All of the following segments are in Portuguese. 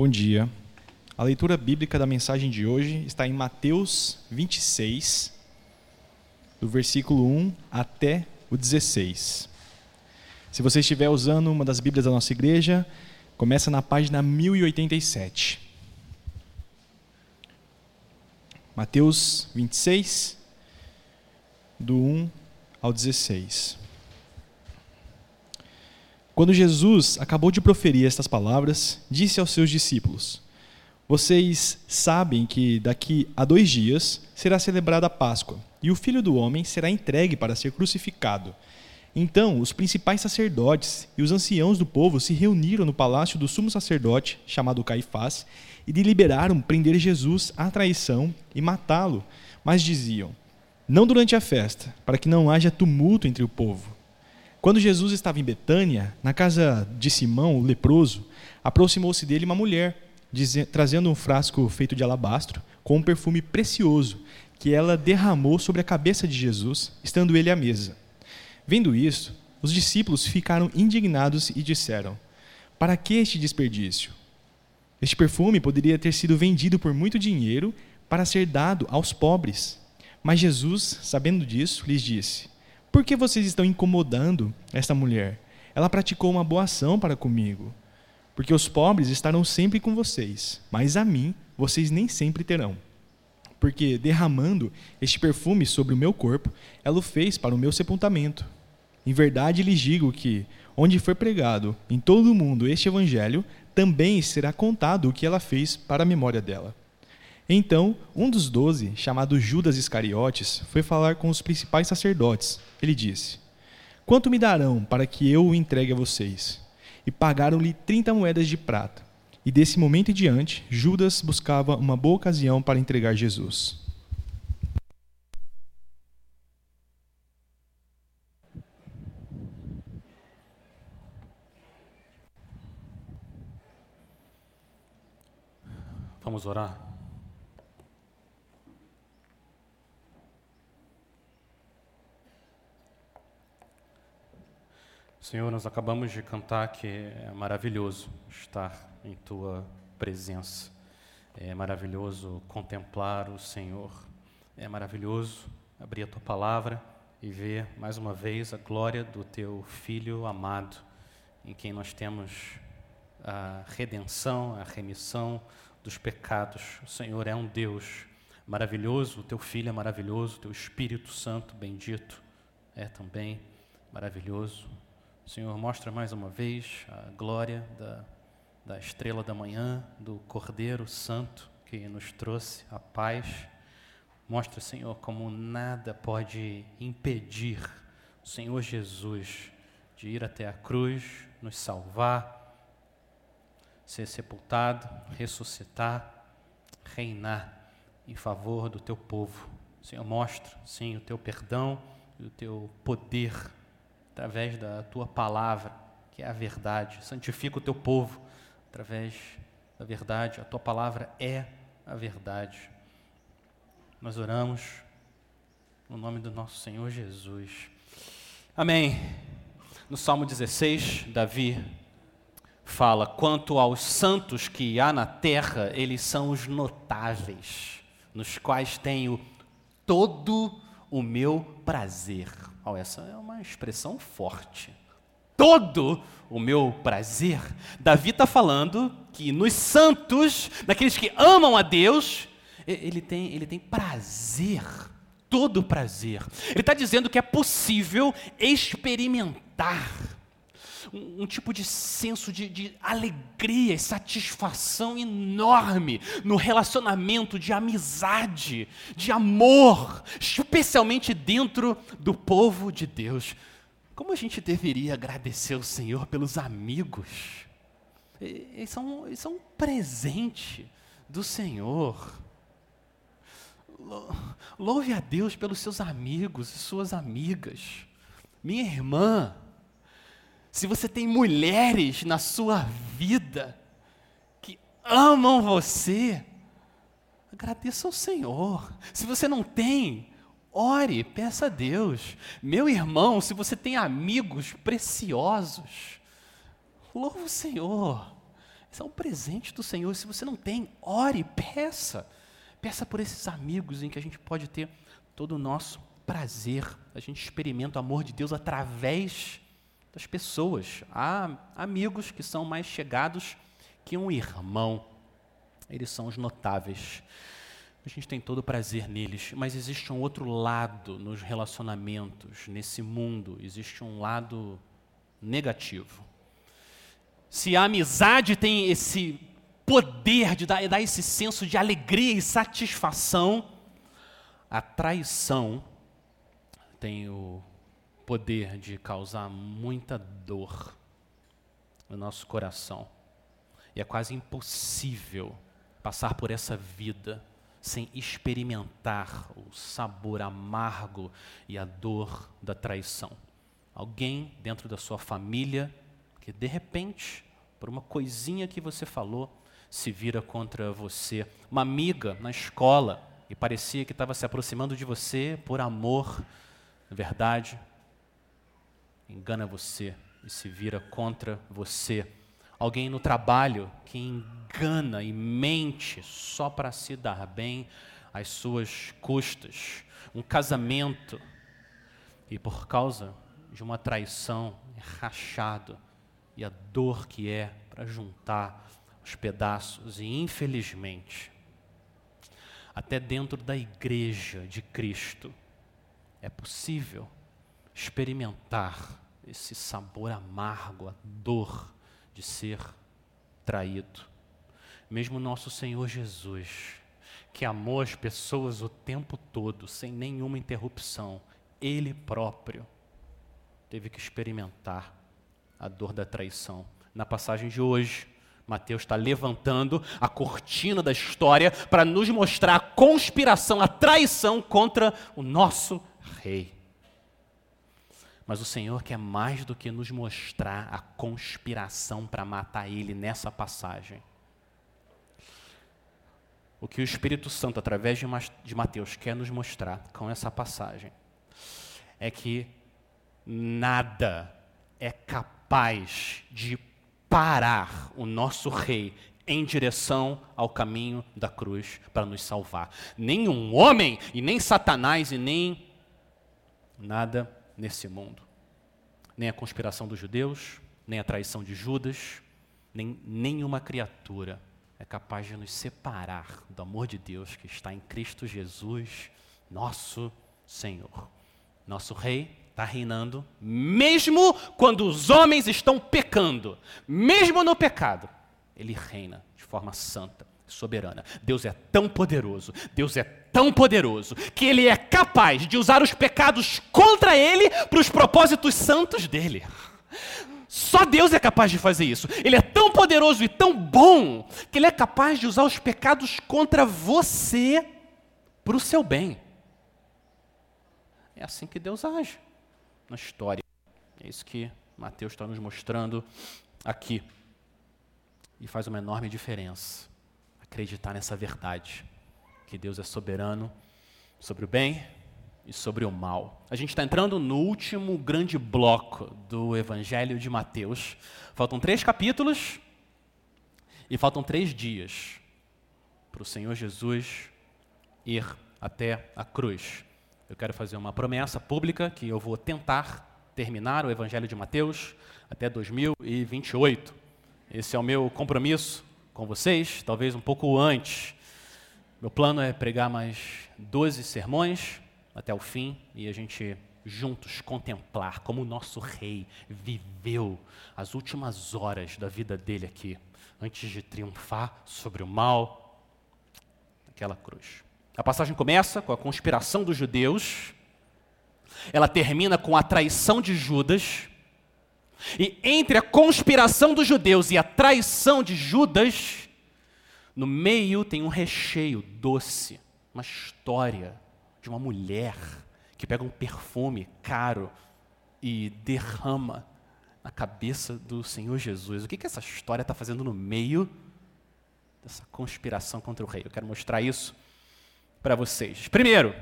Bom dia. A leitura bíblica da mensagem de hoje está em Mateus 26, do versículo 1 até o 16. Se você estiver usando uma das Bíblias da nossa igreja, começa na página 1087. Mateus 26, do 1 ao 16. Quando Jesus acabou de proferir estas palavras, disse aos seus discípulos: Vocês sabem que daqui a dois dias será celebrada a Páscoa, e o filho do homem será entregue para ser crucificado. Então os principais sacerdotes e os anciãos do povo se reuniram no palácio do sumo sacerdote, chamado Caifás, e deliberaram prender Jesus à traição e matá-lo. Mas diziam: Não durante a festa, para que não haja tumulto entre o povo. Quando Jesus estava em Betânia, na casa de Simão, o leproso, aproximou-se dele uma mulher, trazendo um frasco feito de alabastro, com um perfume precioso, que ela derramou sobre a cabeça de Jesus, estando ele à mesa. Vendo isso, os discípulos ficaram indignados e disseram: Para que este desperdício? Este perfume poderia ter sido vendido por muito dinheiro para ser dado aos pobres. Mas Jesus, sabendo disso, lhes disse: por que vocês estão incomodando esta mulher? Ela praticou uma boa ação para comigo. Porque os pobres estarão sempre com vocês, mas a mim vocês nem sempre terão. Porque derramando este perfume sobre o meu corpo, ela o fez para o meu sepultamento. Em verdade lhes digo que, onde for pregado em todo o mundo este evangelho, também será contado o que ela fez para a memória dela. Então, um dos doze, chamado Judas Iscariotes, foi falar com os principais sacerdotes. Ele disse: Quanto me darão para que eu o entregue a vocês? E pagaram-lhe trinta moedas de prata. E desse momento em diante, Judas buscava uma boa ocasião para entregar Jesus. Vamos orar. Senhor, nós acabamos de cantar que é maravilhoso estar em tua presença. É maravilhoso contemplar o Senhor. É maravilhoso abrir a tua palavra e ver mais uma vez a glória do teu filho amado, em quem nós temos a redenção, a remissão dos pecados. O Senhor é um Deus maravilhoso, o teu filho é maravilhoso, o teu Espírito Santo bendito é também maravilhoso. Senhor, mostra mais uma vez a glória da, da estrela da manhã, do Cordeiro Santo que nos trouxe a paz. Mostra, Senhor, como nada pode impedir o Senhor Jesus de ir até a cruz, nos salvar, ser sepultado, ressuscitar, reinar em favor do teu povo. Senhor, mostra, sim, o teu perdão e o teu poder através da tua palavra, que é a verdade. Santifica o teu povo através da verdade. A tua palavra é a verdade. Nós oramos no nome do nosso Senhor Jesus. Amém. No Salmo 16, Davi fala: quanto aos santos que há na terra, eles são os notáveis, nos quais tenho todo o meu prazer. Oh, essa é uma expressão forte. Todo o meu prazer. Davi está falando que nos santos, naqueles que amam a Deus, ele tem, ele tem prazer, todo prazer. Ele está dizendo que é possível experimentar um, tipo de senso de, de alegria e satisfação enorme no relacionamento de amizade, de amor, especialmente dentro do povo de Deus. Como a gente deveria agradecer o Senhor pelos amigos? Eles são, eles são um presente do Senhor. Louve a Deus pelos seus amigos e suas amigas. Minha irmã, se você tem mulheres na sua vida que amam você, agradeça ao Senhor. Se você não tem, ore, peça a Deus. Meu irmão, se você tem amigos preciosos, louve o Senhor. Esse é um presente do Senhor. Se você não tem, ore, peça. Peça por esses amigos em que a gente pode ter todo o nosso prazer. A gente experimenta o amor de Deus através das pessoas. Há amigos que são mais chegados que um irmão. Eles são os notáveis. A gente tem todo o prazer neles, mas existe um outro lado nos relacionamentos, nesse mundo, existe um lado negativo. Se a amizade tem esse poder de dar, dar esse senso de alegria e satisfação, a traição tem o poder de causar muita dor no nosso coração. E é quase impossível passar por essa vida sem experimentar o sabor amargo e a dor da traição. Alguém dentro da sua família que de repente, por uma coisinha que você falou, se vira contra você. Uma amiga na escola e parecia que estava se aproximando de você por amor, na verdade, engana você e se vira contra você. Alguém no trabalho que engana e mente só para se dar bem às suas custas. Um casamento e por causa de uma traição é rachado e a dor que é para juntar os pedaços e infelizmente até dentro da igreja de Cristo é possível experimentar esse sabor amargo, a dor de ser traído. Mesmo nosso Senhor Jesus, que amou as pessoas o tempo todo, sem nenhuma interrupção, ele próprio teve que experimentar a dor da traição. Na passagem de hoje, Mateus está levantando a cortina da história para nos mostrar a conspiração, a traição contra o nosso rei. Mas o Senhor quer mais do que nos mostrar a conspiração para matar ele nessa passagem. O que o Espírito Santo, através de Mateus, quer nos mostrar com essa passagem é que nada é capaz de parar o nosso rei em direção ao caminho da cruz para nos salvar. Nenhum homem e nem Satanás e nem nada nesse mundo. Nem a conspiração dos judeus, nem a traição de Judas, nem nenhuma criatura é capaz de nos separar do amor de Deus que está em Cristo Jesus, nosso Senhor. Nosso Rei está reinando, mesmo quando os homens estão pecando, mesmo no pecado, ele reina de forma santa, soberana. Deus é tão poderoso, Deus é tão poderoso que ele é capaz de usar os pecados contra ele para os propósitos santos dele. Só Deus é capaz de fazer isso. Ele é tão poderoso e tão bom que ele é capaz de usar os pecados contra você para o seu bem. É assim que Deus age na história. É isso que Mateus está nos mostrando aqui. E faz uma enorme diferença acreditar nessa verdade que Deus é soberano sobre o bem e sobre o mal. A gente está entrando no último grande bloco do Evangelho de Mateus. Faltam três capítulos e faltam três dias para o Senhor Jesus ir até a cruz. Eu quero fazer uma promessa pública que eu vou tentar terminar o Evangelho de Mateus até 2028. Esse é o meu compromisso com vocês, talvez um pouco antes. Meu plano é pregar mais 12 sermões até o fim e a gente juntos contemplar como o nosso rei viveu as últimas horas da vida dele aqui, antes de triunfar sobre o mal naquela cruz. A passagem começa com a conspiração dos judeus, ela termina com a traição de Judas, e entre a conspiração dos judeus e a traição de Judas, no meio tem um recheio doce, uma história de uma mulher que pega um perfume caro e derrama na cabeça do Senhor Jesus. O que, que essa história está fazendo no meio dessa conspiração contra o rei? Eu quero mostrar isso para vocês. Primeiro,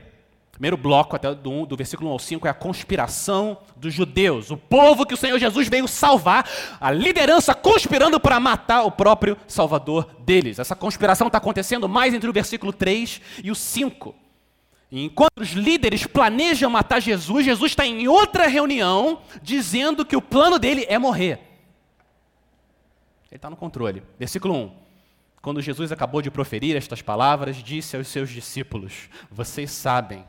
Primeiro bloco, até do, do versículo 1 ao 5, é a conspiração dos judeus. O povo que o Senhor Jesus veio salvar, a liderança conspirando para matar o próprio Salvador deles. Essa conspiração está acontecendo mais entre o versículo 3 e o 5. E enquanto os líderes planejam matar Jesus, Jesus está em outra reunião dizendo que o plano dele é morrer. Ele está no controle. Versículo 1. Quando Jesus acabou de proferir estas palavras, disse aos seus discípulos: Vocês sabem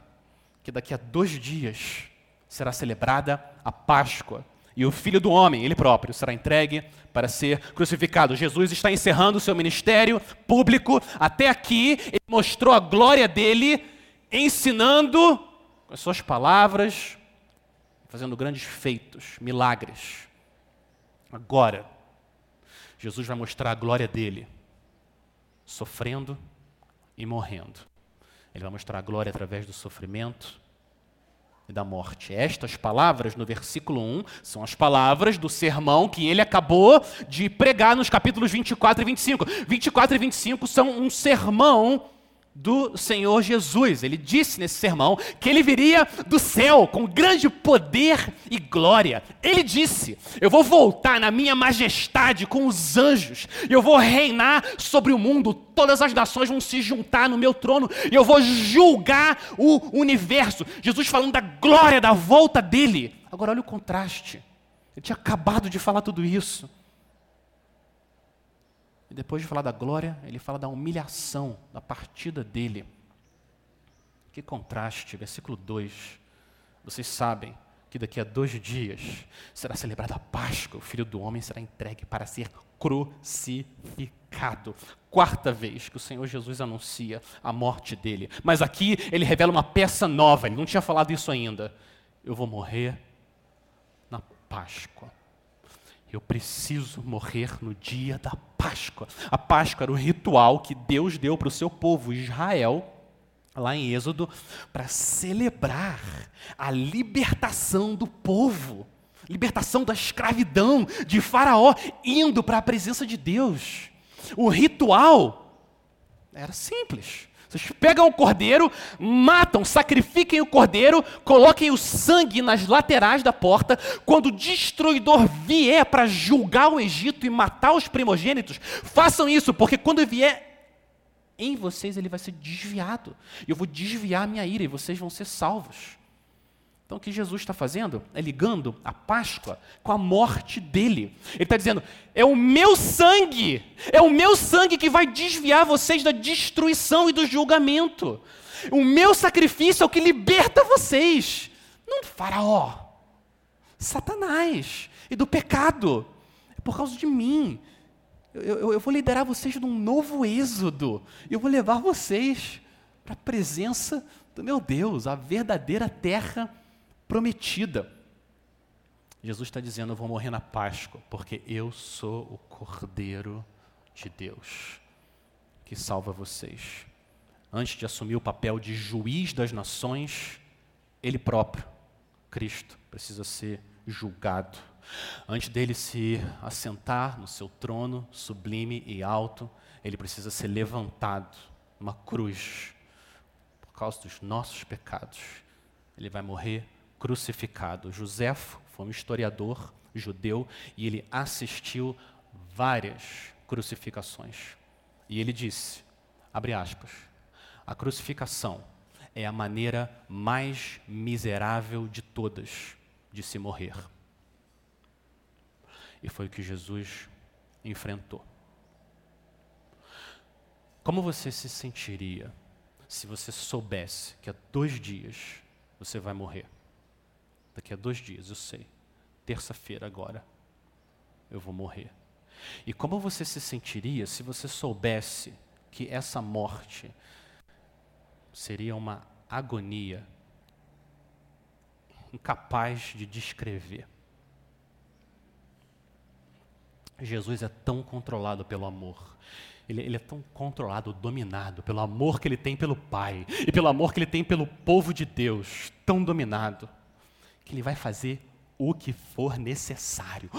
que daqui a dois dias será celebrada a Páscoa. E o filho do homem, ele próprio, será entregue para ser crucificado. Jesus está encerrando o seu ministério público. Até aqui, ele mostrou a glória dele, ensinando com as suas palavras, fazendo grandes feitos, milagres. Agora, Jesus vai mostrar a glória dele, sofrendo e morrendo. Ele vai mostrar a glória através do sofrimento e da morte. Estas palavras, no versículo 1, são as palavras do sermão que ele acabou de pregar nos capítulos 24 e 25. 24 e 25 são um sermão do Senhor Jesus. Ele disse nesse sermão que ele viria do céu com grande poder e glória. Ele disse: Eu vou voltar na minha majestade com os anjos, e eu vou reinar sobre o mundo. Todas as nações vão se juntar no meu trono, e eu vou julgar o universo. Jesus falando da glória da volta dele. Agora, olha o contraste. Ele tinha acabado de falar tudo isso. E depois de falar da glória, ele fala da humilhação, da partida dele. Que contraste, versículo 2. Vocês sabem que daqui a dois dias será celebrada a Páscoa, o filho do homem será entregue para ser crucificado. Quarta vez que o Senhor Jesus anuncia a morte dele. Mas aqui ele revela uma peça nova, ele não tinha falado isso ainda. Eu vou morrer na Páscoa. Eu preciso morrer no dia da Páscoa. A Páscoa era o ritual que Deus deu para o seu povo, Israel, lá em Êxodo, para celebrar a libertação do povo, libertação da escravidão de Faraó, indo para a presença de Deus. O ritual era simples. Vocês pegam o cordeiro, matam, sacrifiquem o cordeiro, coloquem o sangue nas laterais da porta. Quando o destruidor vier para julgar o Egito e matar os primogênitos, façam isso, porque quando vier em vocês, ele vai ser desviado. E eu vou desviar a minha ira e vocês vão ser salvos. Então, o que Jesus está fazendo é ligando a Páscoa com a morte dele. Ele está dizendo: é o meu sangue, é o meu sangue que vai desviar vocês da destruição e do julgamento. O meu sacrifício é o que liberta vocês, não do Faraó, Satanás e do pecado. É por causa de mim. Eu, eu, eu vou liderar vocês num novo êxodo. Eu vou levar vocês para a presença do meu Deus, a verdadeira terra prometida. Jesus está dizendo: Eu vou morrer na Páscoa, porque eu sou o Cordeiro de Deus que salva vocês. Antes de assumir o papel de juiz das nações, ele próprio, Cristo, precisa ser julgado. Antes dele se assentar no seu trono sublime e alto, ele precisa ser levantado numa cruz por causa dos nossos pecados. Ele vai morrer crucificado. Joséfo foi um historiador judeu e ele assistiu várias crucificações. E ele disse, abre aspas, a crucificação é a maneira mais miserável de todas de se morrer. E foi o que Jesus enfrentou. Como você se sentiria se você soubesse que há dois dias você vai morrer? Daqui a dois dias, eu sei. Terça-feira agora, eu vou morrer. E como você se sentiria se você soubesse que essa morte seria uma agonia incapaz de descrever? Jesus é tão controlado pelo amor. Ele, ele, é tão controlado, dominado pelo amor que ele tem pelo Pai e pelo amor que ele tem pelo povo de Deus, tão dominado que Ele vai fazer o que for necessário,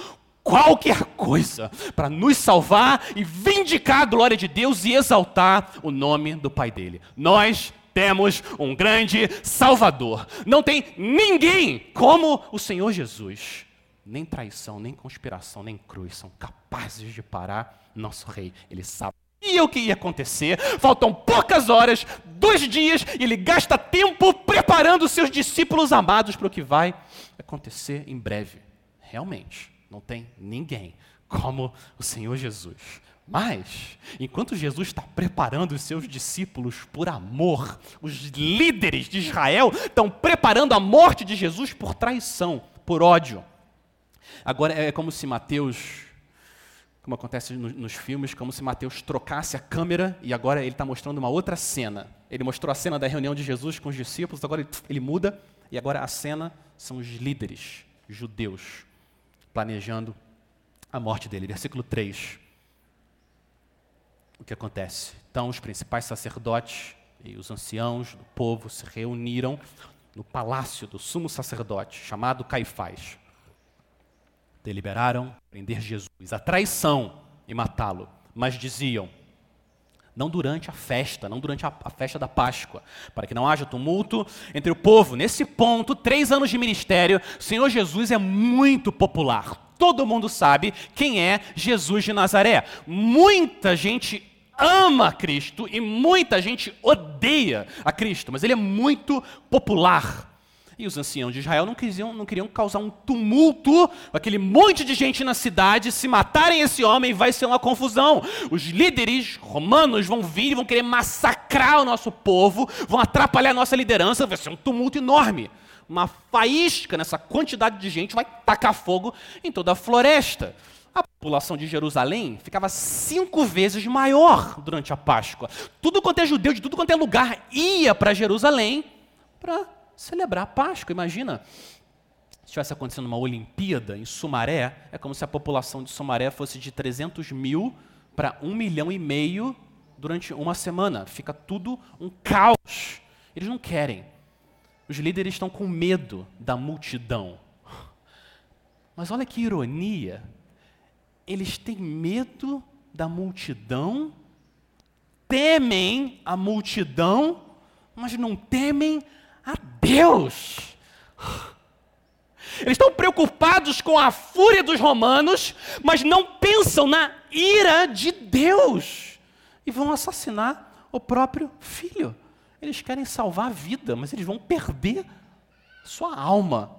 qualquer coisa, para nos salvar e vindicar a glória de Deus e exaltar o nome do Pai dele. Nós temos um grande Salvador. Não tem ninguém como o Senhor Jesus. Nem traição, nem conspiração, nem cruz são capazes de parar nosso rei. Ele sabe o que ia acontecer. Faltam poucas horas, dois dias, e ele gasta tempo preparando seus discípulos amados para o que vai acontecer em breve. Realmente, não tem ninguém como o Senhor Jesus. Mas, enquanto Jesus está preparando os seus discípulos por amor, os líderes de Israel estão preparando a morte de Jesus por traição, por ódio. Agora é como se Mateus, como acontece nos filmes, como se Mateus trocasse a câmera e agora ele está mostrando uma outra cena. Ele mostrou a cena da reunião de Jesus com os discípulos, agora ele, ele muda e agora a cena são os líderes judeus planejando a morte dele. Versículo 3 o que acontece? Então, os principais sacerdotes e os anciãos do povo se reuniram no palácio do sumo sacerdote, chamado Caifás. Deliberaram prender Jesus, a traição e matá-lo, mas diziam: não durante a festa, não durante a, a, festa da Páscoa, para que não haja tumulto entre o povo. Nesse ponto, três anos de ministério, Senhor Jesus é muito popular. Todo mundo sabe quem é Jesus de Nazaré. Muita gente ama Cristo e muita gente odeia a Cristo, mas ele é muito popular. E os anciãos de Israel não queriam, não queriam causar um tumulto, aquele monte de gente na cidade, se matarem esse homem, vai ser uma confusão. Os líderes romanos vão vir e vão querer massacrar o nosso povo, vão atrapalhar a nossa liderança, vai ser um tumulto enorme. Uma faísca nessa quantidade de gente vai tacar fogo em toda a floresta. A população de Jerusalém ficava cinco vezes maior durante a Páscoa. Tudo quanto é judeu, de tudo quanto é lugar, ia para Jerusalém para celebrar a Páscoa. Imagina, se estivesse acontecendo uma Olimpíada em Sumaré, é como se a população de Sumaré fosse de 300 mil para um milhão e meio durante uma semana. Fica tudo um caos. Eles não querem. Os líderes estão com medo da multidão. Mas olha que ironia eles têm medo da multidão, temem a multidão, mas não temem a Deus. Eles estão preocupados com a fúria dos romanos, mas não pensam na ira de Deus. E vão assassinar o próprio filho. Eles querem salvar a vida, mas eles vão perder sua alma.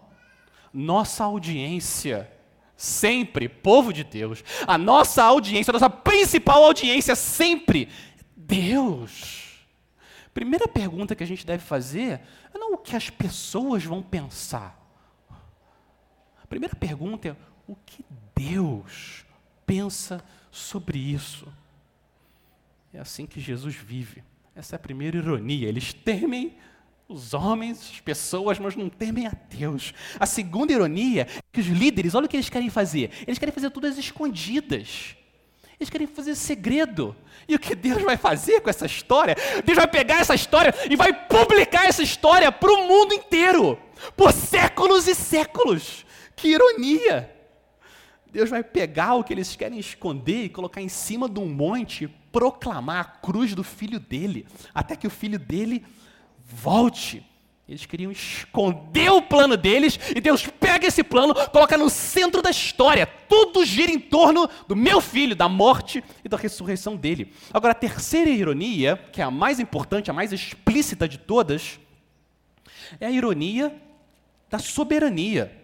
Nossa audiência sempre, povo de Deus, a nossa audiência, a nossa principal audiência sempre, Deus. Primeira pergunta que a gente deve fazer é não o que as pessoas vão pensar. A primeira pergunta é o que Deus pensa sobre isso. É assim que Jesus vive. Essa é a primeira ironia. Eles temem os homens, as pessoas, mas não temem a Deus. A segunda ironia é que os líderes, olha o que eles querem fazer. Eles querem fazer tudo às escondidas. Eles querem fazer segredo. E o que Deus vai fazer com essa história? Deus vai pegar essa história e vai publicar essa história para o mundo inteiro. Por séculos e séculos. Que ironia! Deus vai pegar o que eles querem esconder e colocar em cima de um monte proclamar a cruz do filho dele, até que o filho dele volte. Eles queriam esconder o plano deles e Deus pega esse plano, coloca no centro da história. Tudo gira em torno do meu filho, da morte e da ressurreição dele. Agora, a terceira ironia, que é a mais importante, a mais explícita de todas, é a ironia da soberania.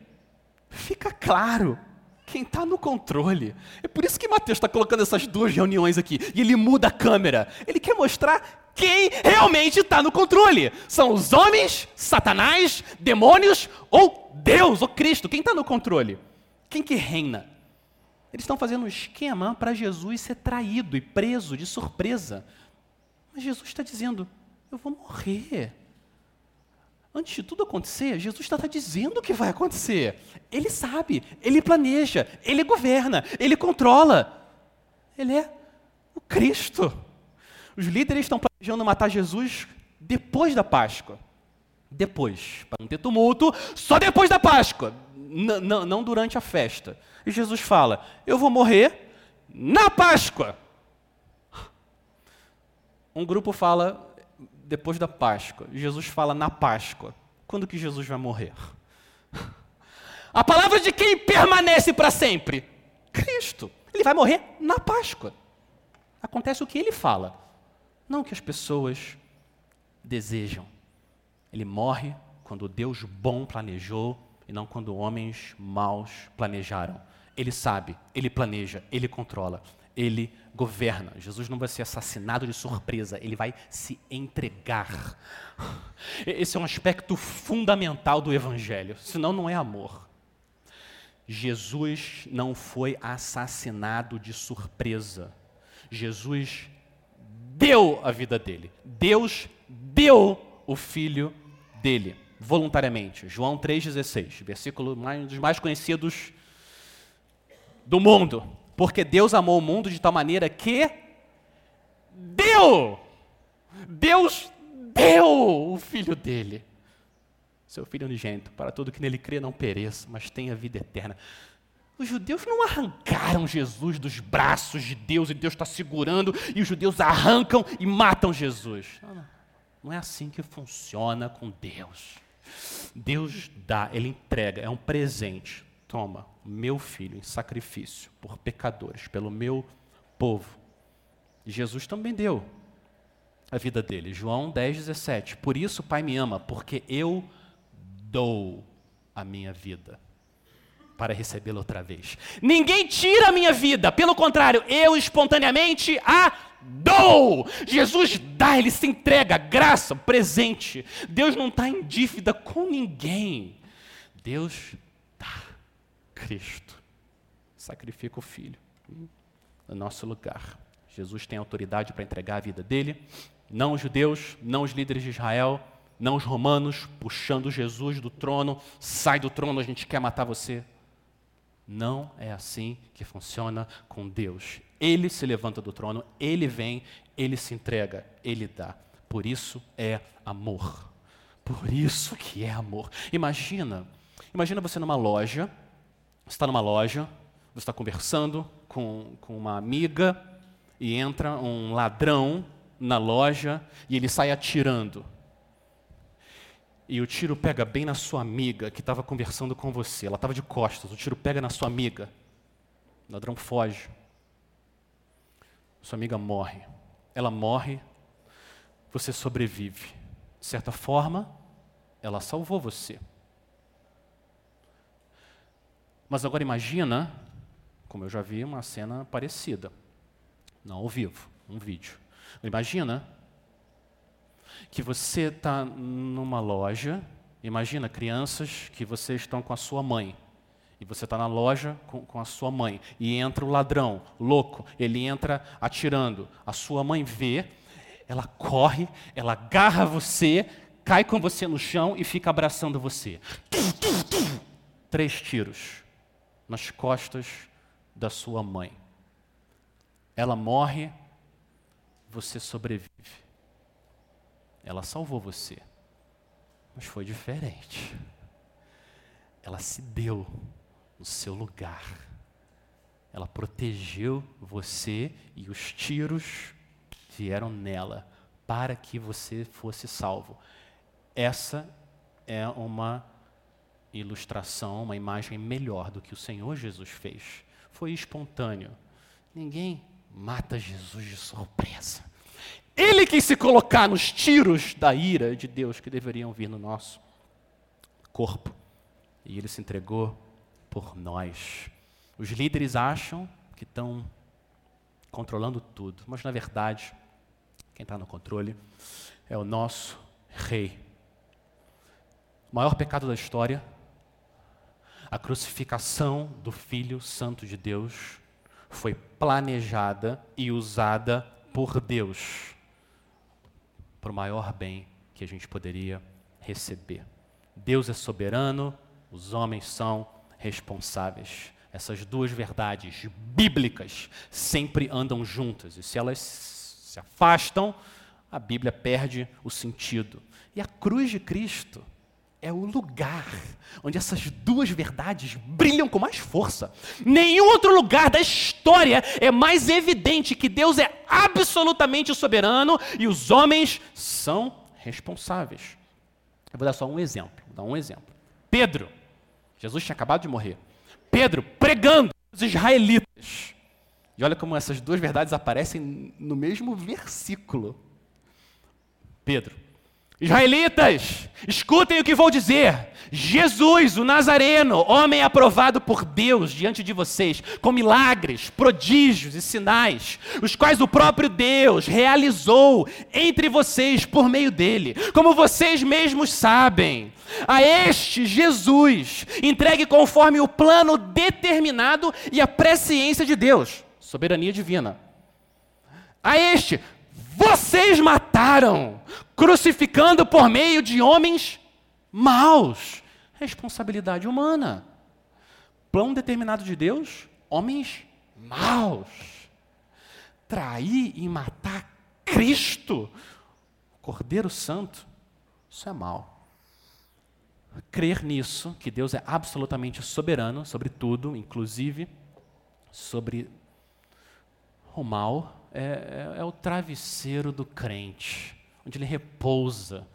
Fica claro quem está no controle. É por isso que Mateus está colocando essas duas reuniões aqui. E ele muda a câmera. Ele quer mostrar quem realmente está no controle. São os homens, Satanás, demônios ou Deus, ou Cristo. Quem está no controle? Quem que reina? Eles estão fazendo um esquema para Jesus ser traído e preso de surpresa. Mas Jesus está dizendo: Eu vou morrer. Antes de tudo acontecer, Jesus está dizendo o que vai acontecer. Ele sabe, ele planeja, ele governa, ele controla. Ele é o Cristo. Os líderes estão planejando matar Jesus depois da Páscoa. Depois, para não ter tumulto, só depois da Páscoa, N não durante a festa. E Jesus fala: Eu vou morrer na Páscoa. Um grupo fala: depois da Páscoa. Jesus fala na Páscoa. Quando que Jesus vai morrer? A palavra de quem permanece para sempre? Cristo. Ele vai morrer na Páscoa. Acontece o que ele fala, não o que as pessoas desejam. Ele morre quando Deus bom planejou e não quando homens maus planejaram. Ele sabe, ele planeja, ele controla, ele governa. Jesus não vai ser assassinado de surpresa, ele vai se entregar. Esse é um aspecto fundamental do Evangelho, senão não é amor. Jesus não foi assassinado de surpresa. Jesus deu a vida dele. Deus deu o filho dele voluntariamente. João 3,16, versículo mais, um dos mais conhecidos do mundo. Porque Deus amou o mundo de tal maneira que deu. Deus deu o filho dele. Seu filho unigênito, para todo que nele crê não pereça, mas tenha vida eterna. Os judeus não arrancaram Jesus dos braços de Deus e Deus está segurando e os judeus arrancam e matam Jesus. Não, é assim que funciona com Deus. Deus dá, Ele entrega, é um presente. Toma, meu filho em sacrifício por pecadores, pelo meu povo. Jesus também deu a vida dele. João 10, 17. Por isso o Pai me ama, porque eu dou a minha vida para recebê-la outra vez. Ninguém tira a minha vida, pelo contrário, eu espontaneamente a dou. Jesus dá, ele se entrega, graça, presente. Deus não está em dívida com ninguém. Deus dá. Cristo sacrifica o Filho no nosso lugar. Jesus tem autoridade para entregar a vida dele, não os judeus, não os líderes de Israel, não os romanos puxando Jesus do trono, sai do trono, a gente quer matar você. Não é assim que funciona com Deus. Ele se levanta do trono, ele vem, ele se entrega, ele dá. Por isso é amor. Por isso que é amor. Imagina, imagina você numa loja, você está numa loja, você está conversando com, com uma amiga e entra um ladrão na loja e ele sai atirando e o tiro pega bem na sua amiga que estava conversando com você. Ela estava de costas, o tiro pega na sua amiga. O ladrão foge. Sua amiga morre. Ela morre, você sobrevive. De certa forma, ela salvou você. Mas agora imagina, como eu já vi uma cena parecida, não ao vivo, um vídeo. Imagina que você está numa loja, imagina crianças que vocês estão com a sua mãe, e você está na loja com, com, a sua mãe, e entra o ladrão, louco, ele entra atirando, a sua mãe vê, ela corre, ela agarra você, cai com você no chão e fica abraçando você. Três tiros nas costas da sua mãe. Ela morre, você sobrevive. Ela salvou você. Mas foi diferente. Ela se deu no seu lugar. Ela protegeu você e os tiros vieram nela para que você fosse salvo. Essa é uma ilustração, uma imagem melhor do que o Senhor Jesus fez. Foi espontâneo. Ninguém mata Jesus de surpresa. Ele quis se colocar nos tiros da ira de Deus que deveriam vir no nosso corpo. E ele se entregou por nós. Os líderes acham que estão controlando tudo, mas na verdade, quem está no controle é o nosso rei. O maior pecado da história, a crucificação do Filho Santo de Deus, foi planejada e usada por Deus para o maior bem que a gente poderia receber. Deus é soberano, os homens são responsáveis. Essas duas verdades bíblicas sempre andam juntas, e se elas se afastam, a Bíblia perde o sentido. E a cruz de Cristo é o lugar onde essas duas verdades brilham com mais força. Nenhum outro lugar da história é mais evidente que Deus é absolutamente soberano e os homens são responsáveis. Eu vou dar só um exemplo, vou dar um exemplo. Pedro, Jesus tinha acabado de morrer. Pedro pregando os israelitas. E olha como essas duas verdades aparecem no mesmo versículo. Pedro, Israelitas, escutem o que vou dizer. Jesus, o Nazareno, homem aprovado por Deus diante de vocês, com milagres, prodígios e sinais, os quais o próprio Deus realizou entre vocês por meio dele, como vocês mesmos sabem. A este Jesus, entregue conforme o plano determinado e a presciência de Deus, soberania divina. A este, vocês mataram, crucificando por meio de homens maus. Responsabilidade humana. Plano determinado de Deus, homens maus. Trair e matar Cristo, Cordeiro Santo, isso é mal. Crer nisso, que Deus é absolutamente soberano sobre tudo, inclusive sobre o mal, é, é, é o travesseiro do crente onde ele repousa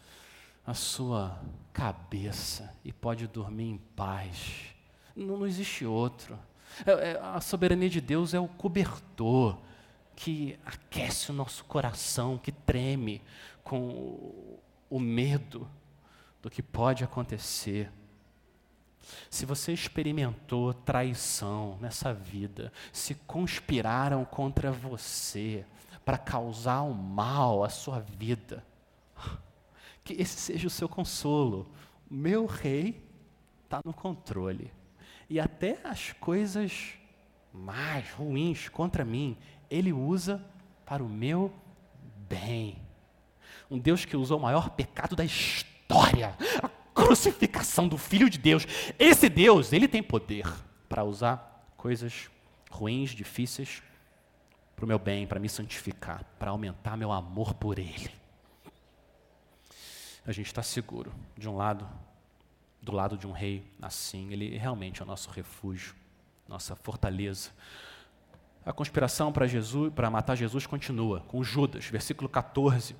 a sua cabeça e pode dormir em paz. Não, não existe outro. É, é, a soberania de Deus é o cobertor que aquece o nosso coração, que treme com o medo do que pode acontecer. Se você experimentou traição nessa vida, se conspiraram contra você, para causar um mal à sua vida. Que esse seja o seu consolo. Meu rei está no controle. E até as coisas mais ruins contra mim, ele usa para o meu bem. Um Deus que usou o maior pecado da história, a crucificação do Filho de Deus. Esse Deus, ele tem poder para usar coisas ruins, difíceis, para o meu bem, para me santificar, para aumentar meu amor por Ele. A gente está seguro, de um lado, do lado de um rei assim, ele realmente é o nosso refúgio, nossa fortaleza. A conspiração para Jesus, para matar Jesus continua com Judas, versículo 14.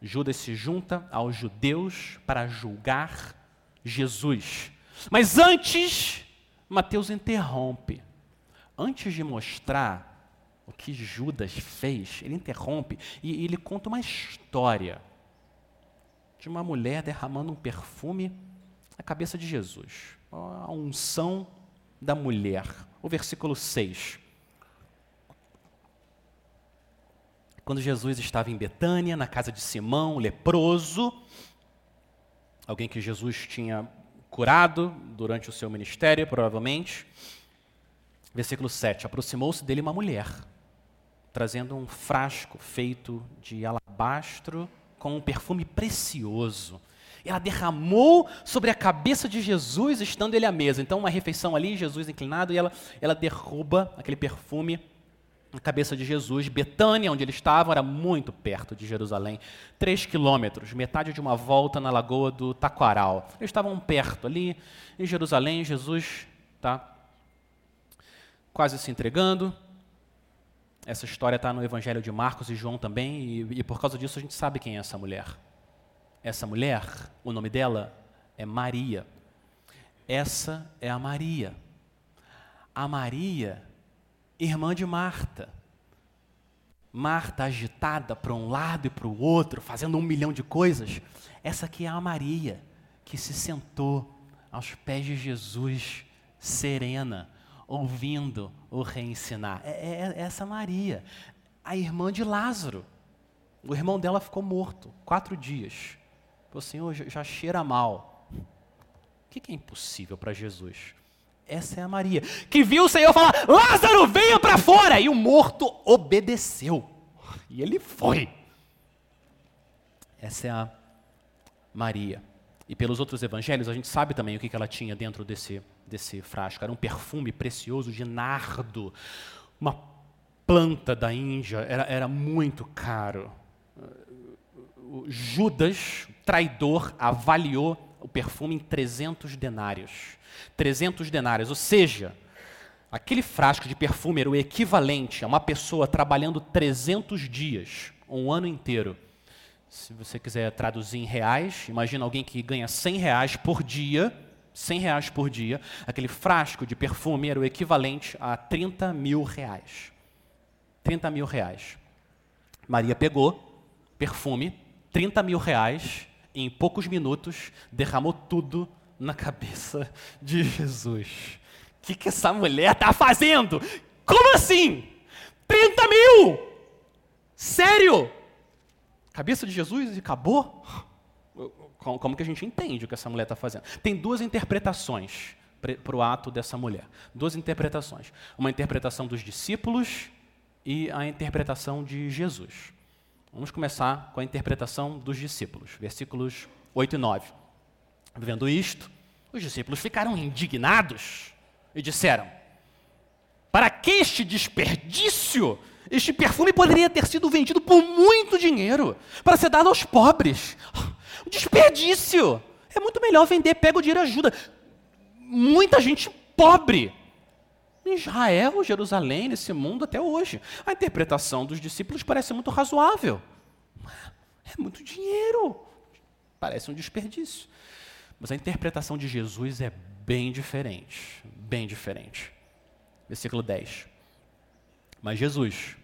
Judas se junta aos judeus para julgar Jesus. Mas antes, Mateus interrompe. Antes de mostrar o que Judas fez, ele interrompe e ele conta uma história de uma mulher derramando um perfume na cabeça de Jesus. A unção da mulher. O versículo 6. Quando Jesus estava em Betânia, na casa de Simão, leproso, alguém que Jesus tinha curado durante o seu ministério, provavelmente. Versículo 7: aproximou-se dele uma mulher trazendo um frasco feito de alabastro com um perfume precioso. Ela derramou sobre a cabeça de Jesus, estando ele à mesa. Então, uma refeição ali, Jesus inclinado, e ela, ela derruba aquele perfume na cabeça de Jesus. Betânia, onde eles estavam, era muito perto de Jerusalém. Três quilômetros, metade de uma volta na lagoa do Taquaral. Eles estavam perto ali, em Jerusalém. Jesus está quase se entregando. Essa história está no Evangelho de Marcos e João também, e, e por causa disso a gente sabe quem é essa mulher. Essa mulher, o nome dela é Maria. Essa é a Maria. A Maria, irmã de Marta. Marta agitada para um lado e para o outro, fazendo um milhão de coisas. Essa aqui é a Maria, que se sentou aos pés de Jesus, serena, ouvindo o reensinar. É, é, é essa Maria, a irmã de Lázaro. O irmão dela ficou morto, quatro dias. O Senhor já cheira mal. O que é impossível para Jesus? Essa é a Maria, que viu o Senhor falar: Lázaro, venha para fora! E o morto obedeceu. E ele foi. Essa é a Maria. E pelos outros evangelhos, a gente sabe também o que ela tinha dentro desse desse frasco. Era um perfume precioso de nardo, uma planta da Índia, era, era muito caro. Judas, traidor, avaliou o perfume em 300 denários. 300 denários, ou seja, aquele frasco de perfume era o equivalente a uma pessoa trabalhando 300 dias, um ano inteiro. Se você quiser traduzir em reais, imagina alguém que ganha 100 reais por dia, 100 reais por dia, aquele frasco de perfume era o equivalente a 30 mil reais. 30 mil reais. Maria pegou perfume, 30 mil reais, em poucos minutos derramou tudo na cabeça de Jesus. O que, que essa mulher está fazendo? Como assim? 30 mil! Sério? Cabeça de Jesus e acabou? Como que a gente entende o que essa mulher está fazendo? Tem duas interpretações para o ato dessa mulher. Duas interpretações. Uma interpretação dos discípulos e a interpretação de Jesus. Vamos começar com a interpretação dos discípulos, versículos 8 e 9. Vendo isto, os discípulos ficaram indignados e disseram: Para que este desperdício? Este perfume poderia ter sido vendido por muito dinheiro para ser dado aos pobres. Desperdício! É muito melhor vender, pega o dinheiro e ajuda. Muita gente pobre Israel, Jerusalém, nesse mundo até hoje. A interpretação dos discípulos parece muito razoável. É muito dinheiro. Parece um desperdício. Mas a interpretação de Jesus é bem diferente. Bem diferente. Versículo 10. Mas Jesus,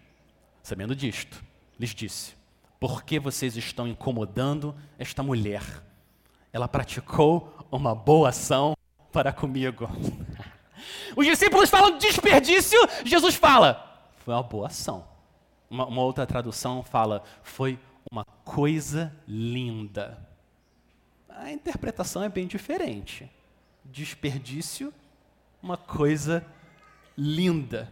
sabendo disto, lhes disse: Por que vocês estão incomodando esta mulher? Ela praticou uma boa ação para comigo. Os discípulos falam desperdício, Jesus fala, foi uma boa ação. Uma, uma outra tradução fala, foi uma coisa linda. A interpretação é bem diferente. Desperdício, uma coisa linda.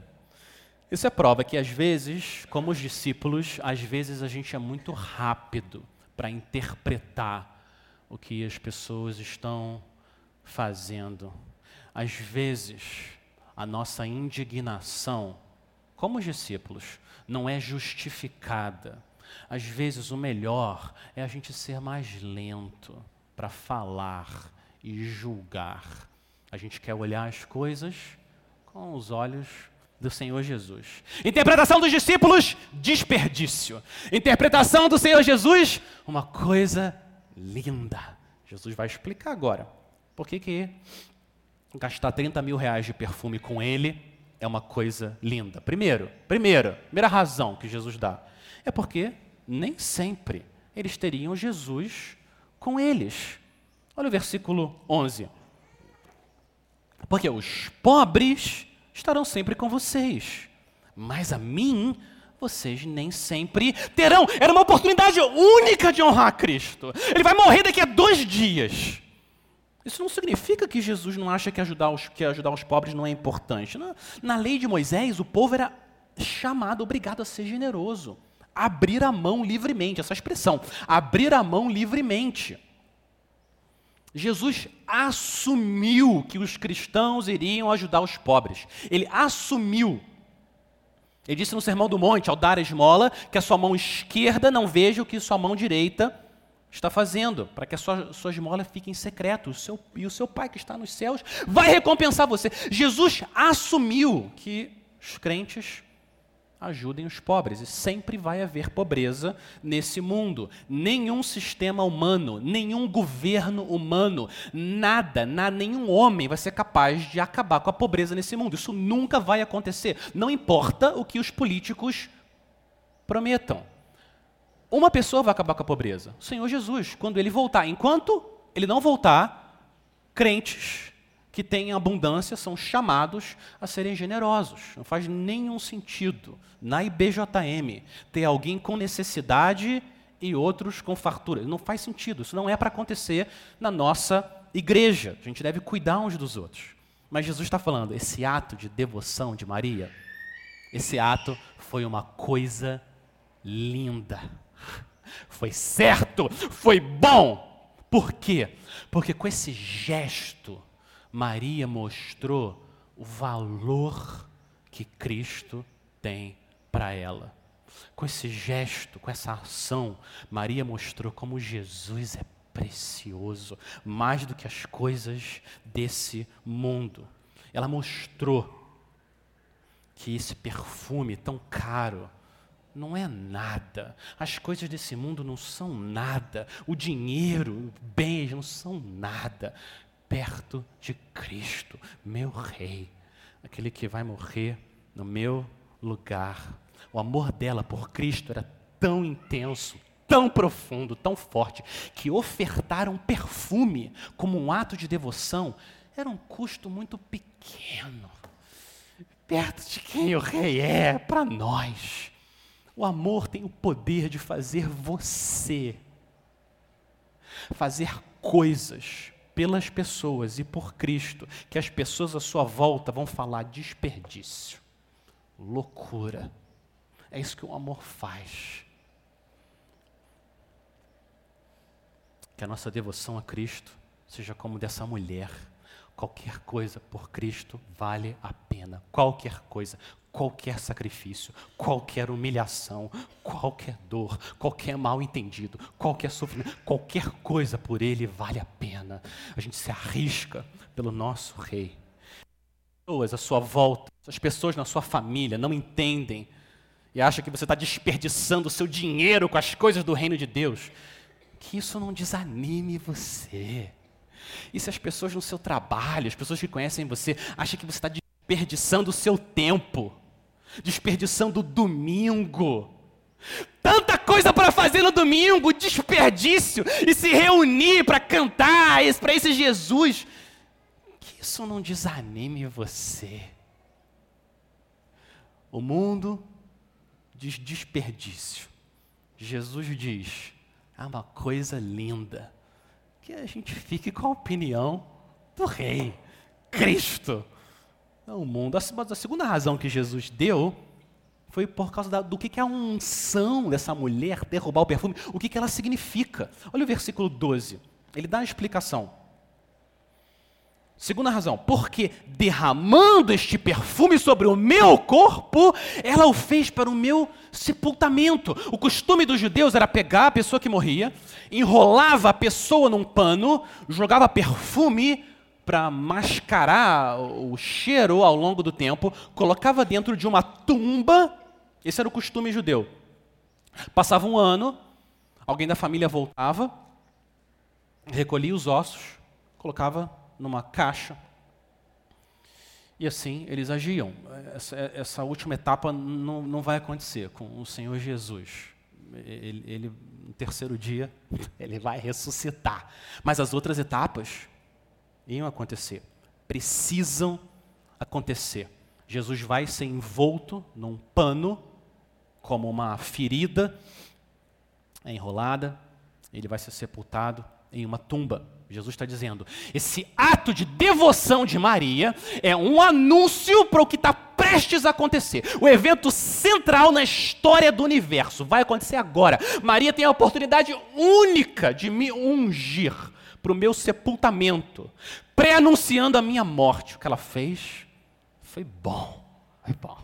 Isso é prova que às vezes, como os discípulos, às vezes a gente é muito rápido para interpretar o que as pessoas estão fazendo. Às vezes, a nossa indignação, como os discípulos, não é justificada. Às vezes, o melhor é a gente ser mais lento para falar e julgar. A gente quer olhar as coisas com os olhos do Senhor Jesus. Interpretação dos discípulos, desperdício. Interpretação do Senhor Jesus, uma coisa linda. Jesus vai explicar agora. Por que, que gastar 30 mil reais de perfume com ele é uma coisa linda. Primeiro, primeiro, primeira razão que Jesus dá é porque nem sempre eles teriam Jesus com eles. Olha o versículo 11. Porque os pobres estarão sempre com vocês, mas a mim vocês nem sempre terão. Era uma oportunidade única de honrar Cristo. Ele vai morrer daqui a dois dias. Isso não significa que Jesus não acha que ajudar os, que ajudar os pobres não é importante. Na, na lei de Moisés, o povo era chamado, obrigado a ser generoso. Abrir a mão livremente, essa expressão, abrir a mão livremente. Jesus assumiu que os cristãos iriam ajudar os pobres. Ele assumiu. Ele disse no Sermão do Monte, ao dar a esmola, que a sua mão esquerda não veja o que sua mão direita está fazendo, para que a sua, sua esmola fique em secreto. O seu, e o seu Pai que está nos céus vai recompensar você. Jesus assumiu que os crentes ajudem os pobres. E sempre vai haver pobreza nesse mundo. Nenhum sistema humano, nenhum governo humano, nada, nada, nenhum homem vai ser capaz de acabar com a pobreza nesse mundo. Isso nunca vai acontecer. Não importa o que os políticos prometam. Uma pessoa vai acabar com a pobreza: o Senhor Jesus, quando ele voltar. Enquanto ele não voltar, crentes que têm abundância são chamados a serem generosos. Não faz nenhum sentido na IBJM ter alguém com necessidade e outros com fartura. Não faz sentido. Isso não é para acontecer na nossa igreja. A gente deve cuidar uns dos outros. Mas Jesus está falando, esse ato de devoção de Maria, esse ato foi uma coisa linda foi certo, foi bom. Por quê? Porque com esse gesto, Maria mostrou o valor que Cristo tem para ela. Com esse gesto, com essa ação, Maria mostrou como Jesus é precioso, mais do que as coisas desse mundo. Ela mostrou que esse perfume tão caro não é nada. As coisas desse mundo não são nada. O dinheiro, bens não são nada perto de Cristo, meu Rei, aquele que vai morrer no meu lugar. O amor dela por Cristo era tão intenso, tão profundo, tão forte, que ofertar um perfume como um ato de devoção era um custo muito pequeno. Perto de quem o rei é, para nós. O amor tem o poder de fazer você fazer coisas pelas pessoas e por Cristo, que as pessoas à sua volta vão falar desperdício, loucura. É isso que o amor faz. Que a nossa devoção a Cristo seja como dessa mulher. Qualquer coisa por Cristo vale a pena. Qualquer coisa, qualquer sacrifício, qualquer humilhação, qualquer dor, qualquer mal entendido, qualquer sofrimento, qualquer coisa por Ele vale a pena. A gente se arrisca pelo nosso Rei. As pessoas à sua volta, as pessoas na sua família não entendem e acham que você está desperdiçando o seu dinheiro com as coisas do reino de Deus. Que isso não desanime você. E se as pessoas no seu trabalho, as pessoas que conhecem você, acham que você está desperdiçando o seu tempo, desperdiçando o domingo. Tanta coisa para fazer no domingo, desperdício, e se reunir para cantar para esse Jesus. Que isso não desanime você. O mundo diz desperdício. Jesus diz: é uma coisa linda que a gente fique com a opinião do rei, Cristo, o mundo. A segunda razão que Jesus deu foi por causa da, do que, que é a unção dessa mulher derrubar o perfume, o que, que ela significa. Olha o versículo 12, ele dá a explicação. Segunda razão, porque derramando este perfume sobre o meu corpo, ela o fez para o meu sepultamento. O costume dos judeus era pegar a pessoa que morria, enrolava a pessoa num pano, jogava perfume para mascarar o cheiro ao longo do tempo, colocava dentro de uma tumba. Esse era o costume judeu. Passava um ano, alguém da família voltava, recolhia os ossos, colocava numa caixa. E assim eles agiam. Essa, essa última etapa não, não, vai acontecer com o Senhor Jesus. Ele, ele, no terceiro dia, ele vai ressuscitar. Mas as outras etapas iam acontecer. Precisam acontecer. Jesus vai ser envolto num pano, como uma ferida enrolada, ele vai ser sepultado em uma tumba. Jesus está dizendo: esse ato de devoção de Maria é um anúncio para o que está prestes a acontecer. O evento central na história do universo vai acontecer agora. Maria tem a oportunidade única de me ungir para o meu sepultamento, pré-anunciando a minha morte. O que ela fez foi bom, foi bom.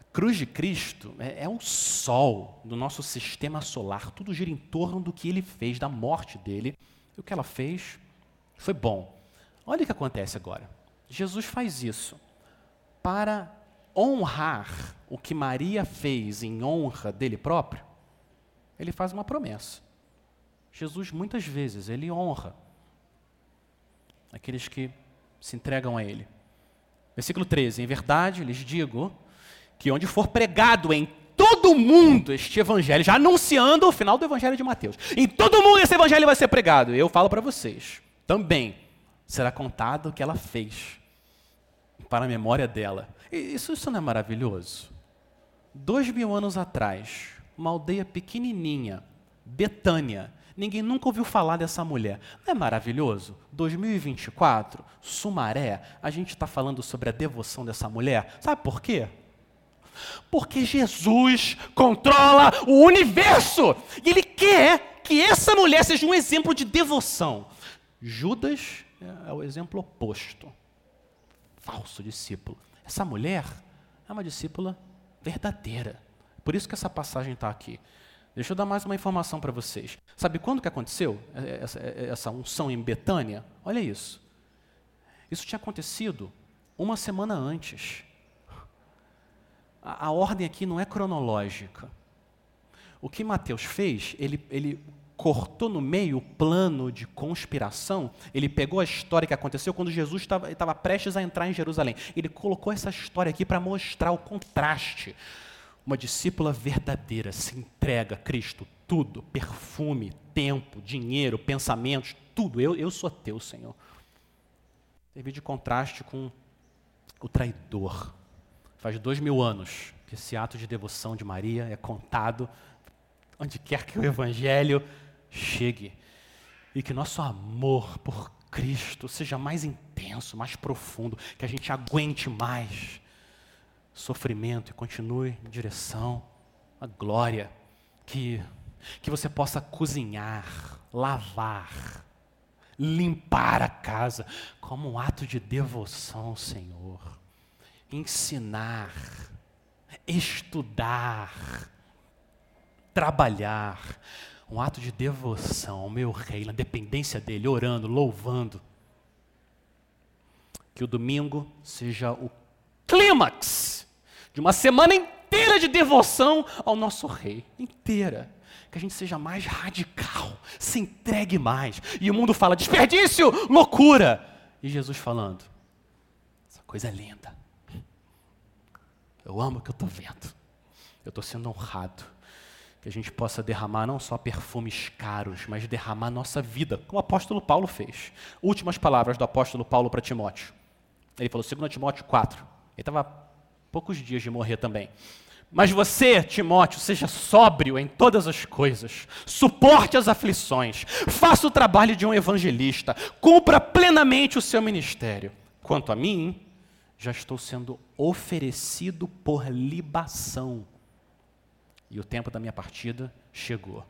A cruz de Cristo é, é o sol do nosso sistema solar. Tudo gira em torno do que ele fez, da morte dele e o que ela fez foi bom. Olha o que acontece agora. Jesus faz isso para honrar o que Maria fez em honra dele próprio. Ele faz uma promessa. Jesus muitas vezes ele honra aqueles que se entregam a ele. Versículo 13: Em verdade lhes digo que onde for pregado em todo mundo este evangelho, já anunciando o final do evangelho de Mateus. Em todo mundo esse evangelho vai ser pregado. Eu falo para vocês, também será contado o que ela fez para a memória dela. Isso, isso não é maravilhoso? Dois mil anos atrás, uma aldeia pequenininha, Betânia, ninguém nunca ouviu falar dessa mulher. Não é maravilhoso? 2024, Sumaré, a gente está falando sobre a devoção dessa mulher. Sabe por quê? Porque Jesus controla o universo. E Ele quer que essa mulher seja um exemplo de devoção. Judas é o exemplo oposto. Falso discípulo. Essa mulher é uma discípula verdadeira. Por isso que essa passagem está aqui. Deixa eu dar mais uma informação para vocês. Sabe quando que aconteceu essa, essa unção em Betânia? Olha isso. Isso tinha acontecido uma semana antes. A, a ordem aqui não é cronológica. O que Mateus fez, ele, ele cortou no meio o plano de conspiração, ele pegou a história que aconteceu quando Jesus estava prestes a entrar em Jerusalém. Ele colocou essa história aqui para mostrar o contraste. Uma discípula verdadeira se entrega a Cristo, tudo, perfume, tempo, dinheiro, pensamentos, tudo. Eu, eu sou teu, Senhor. Teve de contraste com o traidor. Faz dois mil anos que esse ato de devoção de Maria é contado onde quer que o Evangelho chegue e que nosso amor por Cristo seja mais intenso, mais profundo, que a gente aguente mais sofrimento e continue em direção à glória, que, que você possa cozinhar, lavar, limpar a casa como um ato de devoção ao Senhor, ensinar, estudar, trabalhar, um ato de devoção ao meu rei, na dependência dele, orando, louvando. Que o domingo seja o clímax de uma semana inteira de devoção ao nosso rei, inteira. Que a gente seja mais radical, se entregue mais. E o mundo fala desperdício, loucura. E Jesus falando, essa coisa é linda. Eu amo o que eu estou vendo. Eu estou sendo honrado que a gente possa derramar não só perfumes caros, mas derramar nossa vida, como o apóstolo Paulo fez. Últimas palavras do apóstolo Paulo para Timóteo. Ele falou, 2 Timóteo 4. Ele estava poucos dias de morrer também. Mas você, Timóteo, seja sóbrio em todas as coisas, suporte as aflições, faça o trabalho de um evangelista, cumpra plenamente o seu ministério. Quanto a mim, já estou sendo oferecido por libação e o tempo da minha partida chegou.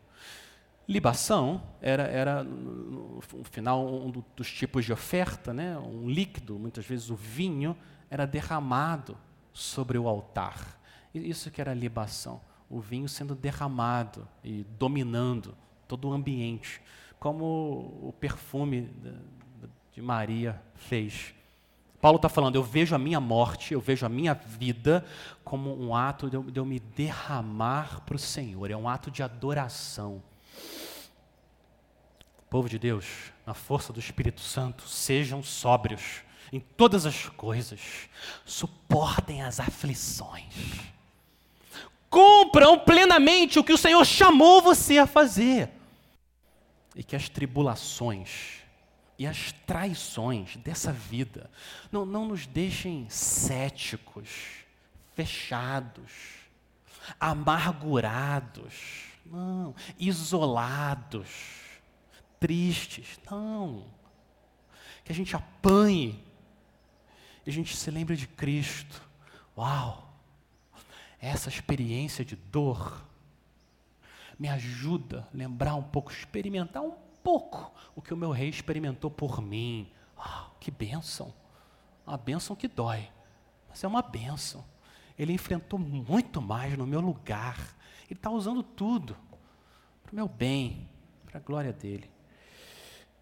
Libação era, era no final, um dos tipos de oferta, né? um líquido, muitas vezes o vinho, era derramado sobre o altar. Isso que era libação, o vinho sendo derramado e dominando todo o ambiente, como o perfume de Maria fez Paulo está falando, eu vejo a minha morte, eu vejo a minha vida como um ato de eu, de eu me derramar para o Senhor, é um ato de adoração. Povo de Deus, na força do Espírito Santo, sejam sóbrios em todas as coisas, suportem as aflições, cumpram plenamente o que o Senhor chamou você a fazer, e que as tribulações, e as traições dessa vida não, não nos deixem céticos, fechados, amargurados, não, isolados, tristes, não. Que a gente apanhe e a gente se lembre de Cristo. Uau! Essa experiência de dor me ajuda a lembrar um pouco, experimentar um pouco o que o meu rei experimentou por mim. Oh, que bênção! Uma bênção que dói, mas é uma bênção. Ele enfrentou muito mais no meu lugar. Ele está usando tudo para o meu bem, para a glória dele.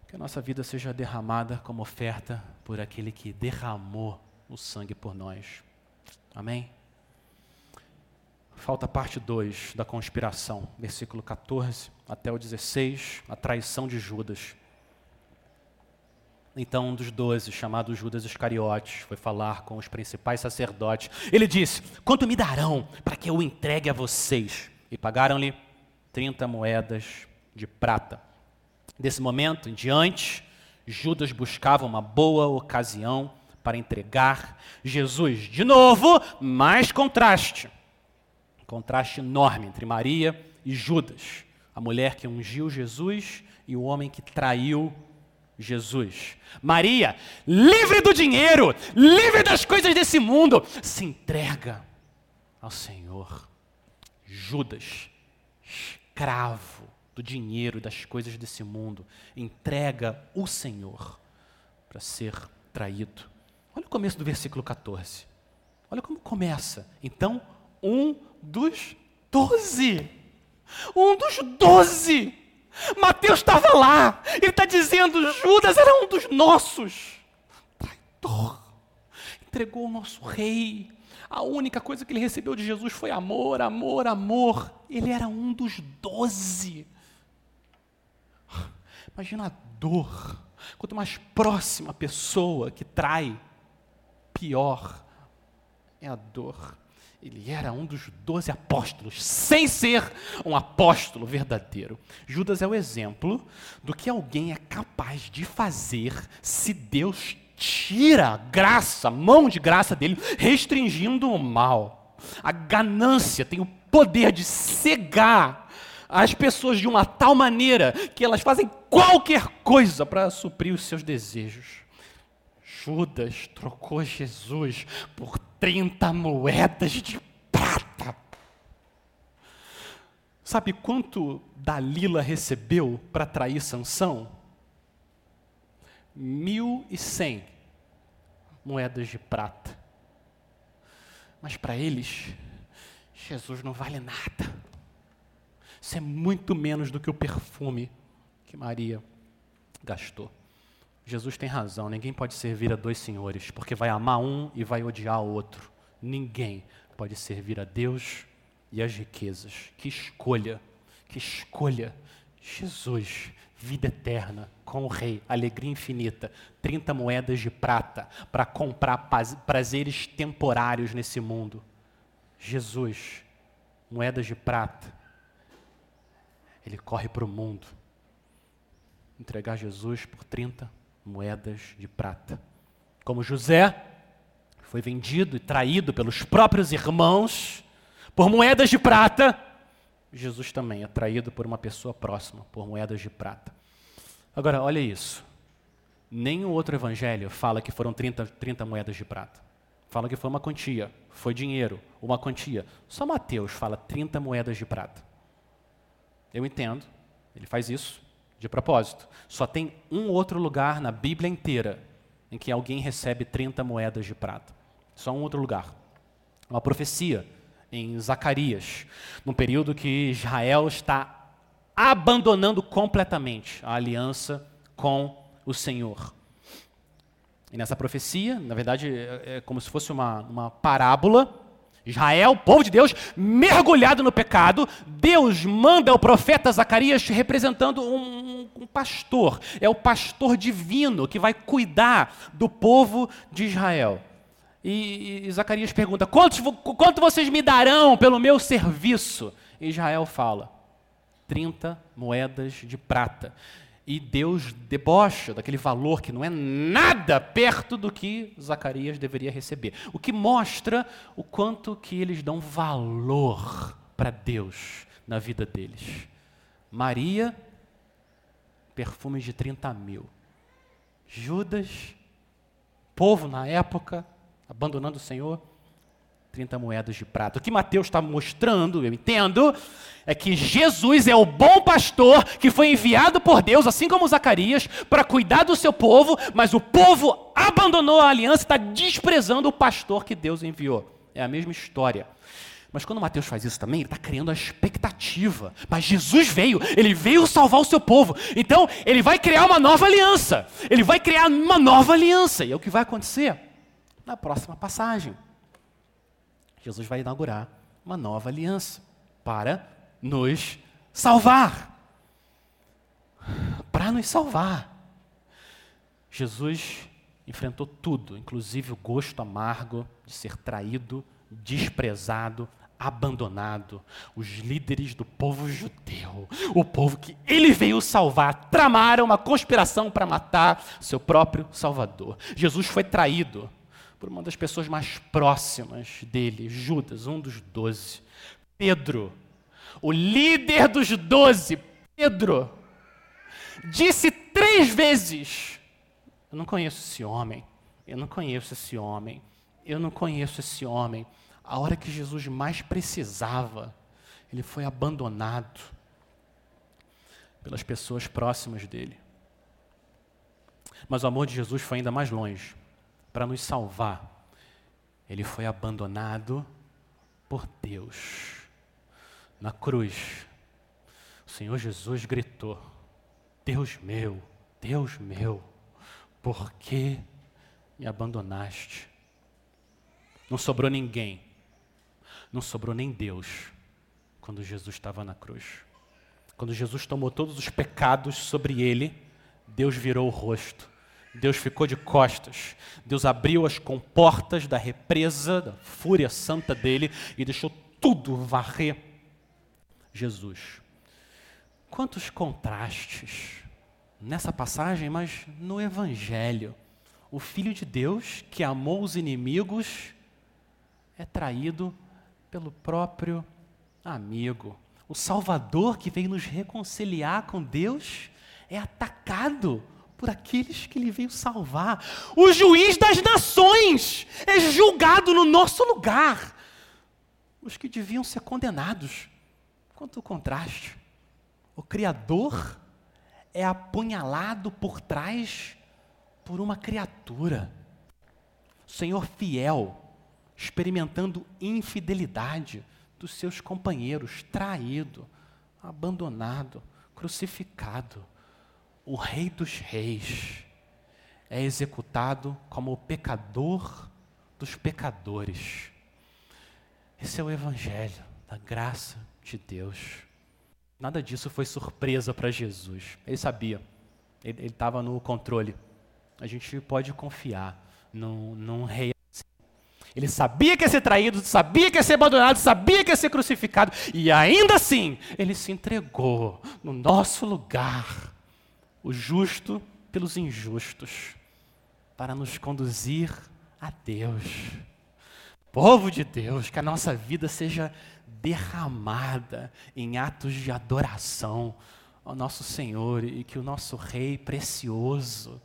Que a nossa vida seja derramada como oferta por aquele que derramou o sangue por nós. Amém? Falta parte 2 da conspiração, versículo 14 até o 16, a traição de Judas. Então um dos doze, chamado Judas Iscariotes, foi falar com os principais sacerdotes. Ele disse: Quanto me darão para que eu entregue a vocês? E pagaram-lhe 30 moedas de prata. Desse momento em diante, Judas buscava uma boa ocasião para entregar Jesus. De novo, mais contraste contraste enorme entre Maria e Judas, a mulher que ungiu Jesus e o homem que traiu Jesus. Maria, livre do dinheiro, livre das coisas desse mundo, se entrega ao Senhor. Judas, escravo do dinheiro e das coisas desse mundo, entrega o Senhor para ser traído. Olha o começo do versículo 14. Olha como começa. Então, um dos doze. Um dos doze. Mateus estava lá. Ele está dizendo: Judas era um dos nossos. Traidor. Entregou o nosso rei. A única coisa que ele recebeu de Jesus foi amor, amor, amor. Ele era um dos doze. Imagina a dor. Quanto mais próxima a pessoa que trai, pior é a dor. Ele era um dos doze apóstolos, sem ser um apóstolo verdadeiro. Judas é o exemplo do que alguém é capaz de fazer se Deus tira a graça, a mão de graça dele, restringindo o mal. A ganância tem o poder de cegar as pessoas de uma tal maneira que elas fazem qualquer coisa para suprir os seus desejos. Judas trocou Jesus por 30 moedas de prata. Sabe quanto Dalila recebeu para trair Sansão? Mil e cem moedas de prata. Mas para eles, Jesus não vale nada. Isso é muito menos do que o perfume que Maria gastou. Jesus tem razão, ninguém pode servir a dois senhores, porque vai amar um e vai odiar o outro. Ninguém pode servir a Deus e as riquezas. Que escolha, que escolha. Jesus, vida eterna com o rei, alegria infinita, 30 moedas de prata para comprar prazeres temporários nesse mundo. Jesus, moedas de prata, ele corre para o mundo entregar Jesus por 30 moedas de prata. Como José foi vendido e traído pelos próprios irmãos por moedas de prata, Jesus também é traído por uma pessoa próxima por moedas de prata. Agora, olha isso. Nenhum outro evangelho fala que foram 30, 30 moedas de prata. Fala que foi uma quantia, foi dinheiro, uma quantia. Só Mateus fala 30 moedas de prata. Eu entendo, ele faz isso de propósito. Só tem um outro lugar na Bíblia inteira em que alguém recebe 30 moedas de prata. Só um outro lugar. Uma profecia em Zacarias, num período que Israel está abandonando completamente a aliança com o Senhor. E nessa profecia, na verdade, é, é como se fosse uma, uma parábola Israel, povo de Deus, mergulhado no pecado, Deus manda o profeta Zacarias representando um, um, pastor. É o pastor divino que vai cuidar do povo de Israel. E, e Zacarias pergunta: quanto, vocês me darão pelo meu serviço? E Israel fala: 30 moedas de prata e Deus debocha daquele valor que não é nada perto do que Zacarias deveria receber. O que mostra o quanto que eles dão valor para Deus na vida deles. Maria, perfumes de 30 mil. Judas, povo na época, abandonando o Senhor, 30 moedas de prata. O que Mateus está mostrando, eu entendo, é que Jesus é o bom pastor que foi enviado por Deus, assim como Zacarias, para cuidar do seu povo, mas o povo abandonou a aliança e está desprezando o pastor que Deus enviou. É a mesma história. Mas quando Mateus faz isso também, ele está criando a expectativa. Mas Jesus veio, ele veio salvar o seu povo. Então, ele vai criar uma nova aliança. Ele vai criar uma nova aliança. E é o que vai acontecer na próxima passagem. Jesus vai inaugurar uma nova aliança para nos salvar. Para nos salvar. Jesus enfrentou tudo, inclusive o gosto amargo de ser traído, desprezado, abandonado. Os líderes do povo judeu, o povo que ele veio salvar, tramaram uma conspiração para matar seu próprio Salvador. Jesus foi traído por uma das pessoas mais próximas dele, Judas, um dos doze. Pedro, o líder dos doze, Pedro, disse três vezes: Eu não conheço esse homem, eu não conheço esse homem, eu não conheço esse homem. A hora que Jesus mais precisava, ele foi abandonado pelas pessoas próximas dele. Mas o amor de Jesus foi ainda mais longe para nos salvar, ele foi abandonado por Deus na cruz. Senhor Jesus gritou: Deus meu, Deus meu, por que me abandonaste? Não sobrou ninguém, não sobrou nem Deus quando Jesus estava na cruz. Quando Jesus tomou todos os pecados sobre ele, Deus virou o rosto. Deus ficou de costas. Deus abriu as comportas da represa, da fúria santa dele e deixou tudo varrer Jesus. Quantos contrastes nessa passagem, mas no Evangelho. O Filho de Deus, que amou os inimigos, é traído pelo próprio amigo. O Salvador que veio nos reconciliar com Deus é atacado por aqueles que ele veio salvar. O juiz das nações é julgado no nosso lugar. Os que deviam ser condenados. Quanto contraste. O Criador é apunhalado por trás por uma criatura. Senhor fiel, experimentando infidelidade dos seus companheiros, traído, abandonado, crucificado. O Rei dos Reis é executado como o pecador dos pecadores. Esse é o Evangelho da graça de Deus. Nada disso foi surpresa para Jesus. Ele sabia, ele estava no controle. A gente pode confiar num, num rei assim. Ele sabia que ia ser traído, sabia que ia ser abandonado, sabia que ia ser crucificado, e ainda assim, ele se entregou no nosso lugar, o justo pelos injustos, para nos conduzir a Deus. Povo de Deus, que a nossa vida seja derramada em atos de adoração ao nosso Senhor e que o nosso Rei precioso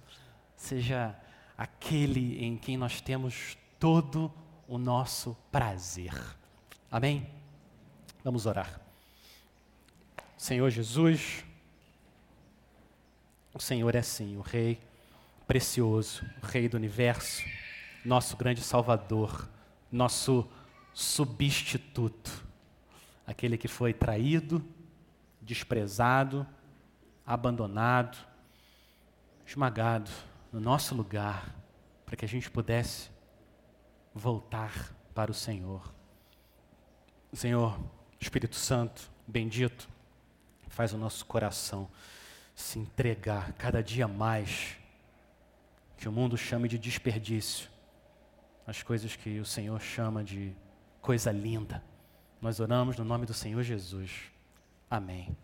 seja aquele em quem nós temos todo o nosso prazer. Amém? Vamos orar. Senhor Jesus, o Senhor é sim o Rei precioso, o Rei do universo, nosso grande Salvador, nosso substituto aquele que foi traído, desprezado, abandonado, esmagado no nosso lugar, para que a gente pudesse voltar para o Senhor. Senhor, Espírito Santo, bendito, faz o nosso coração se entregar cada dia mais, que o mundo chame de desperdício, as coisas que o Senhor chama de coisa linda nós oramos no nome do Senhor Jesus. Amém.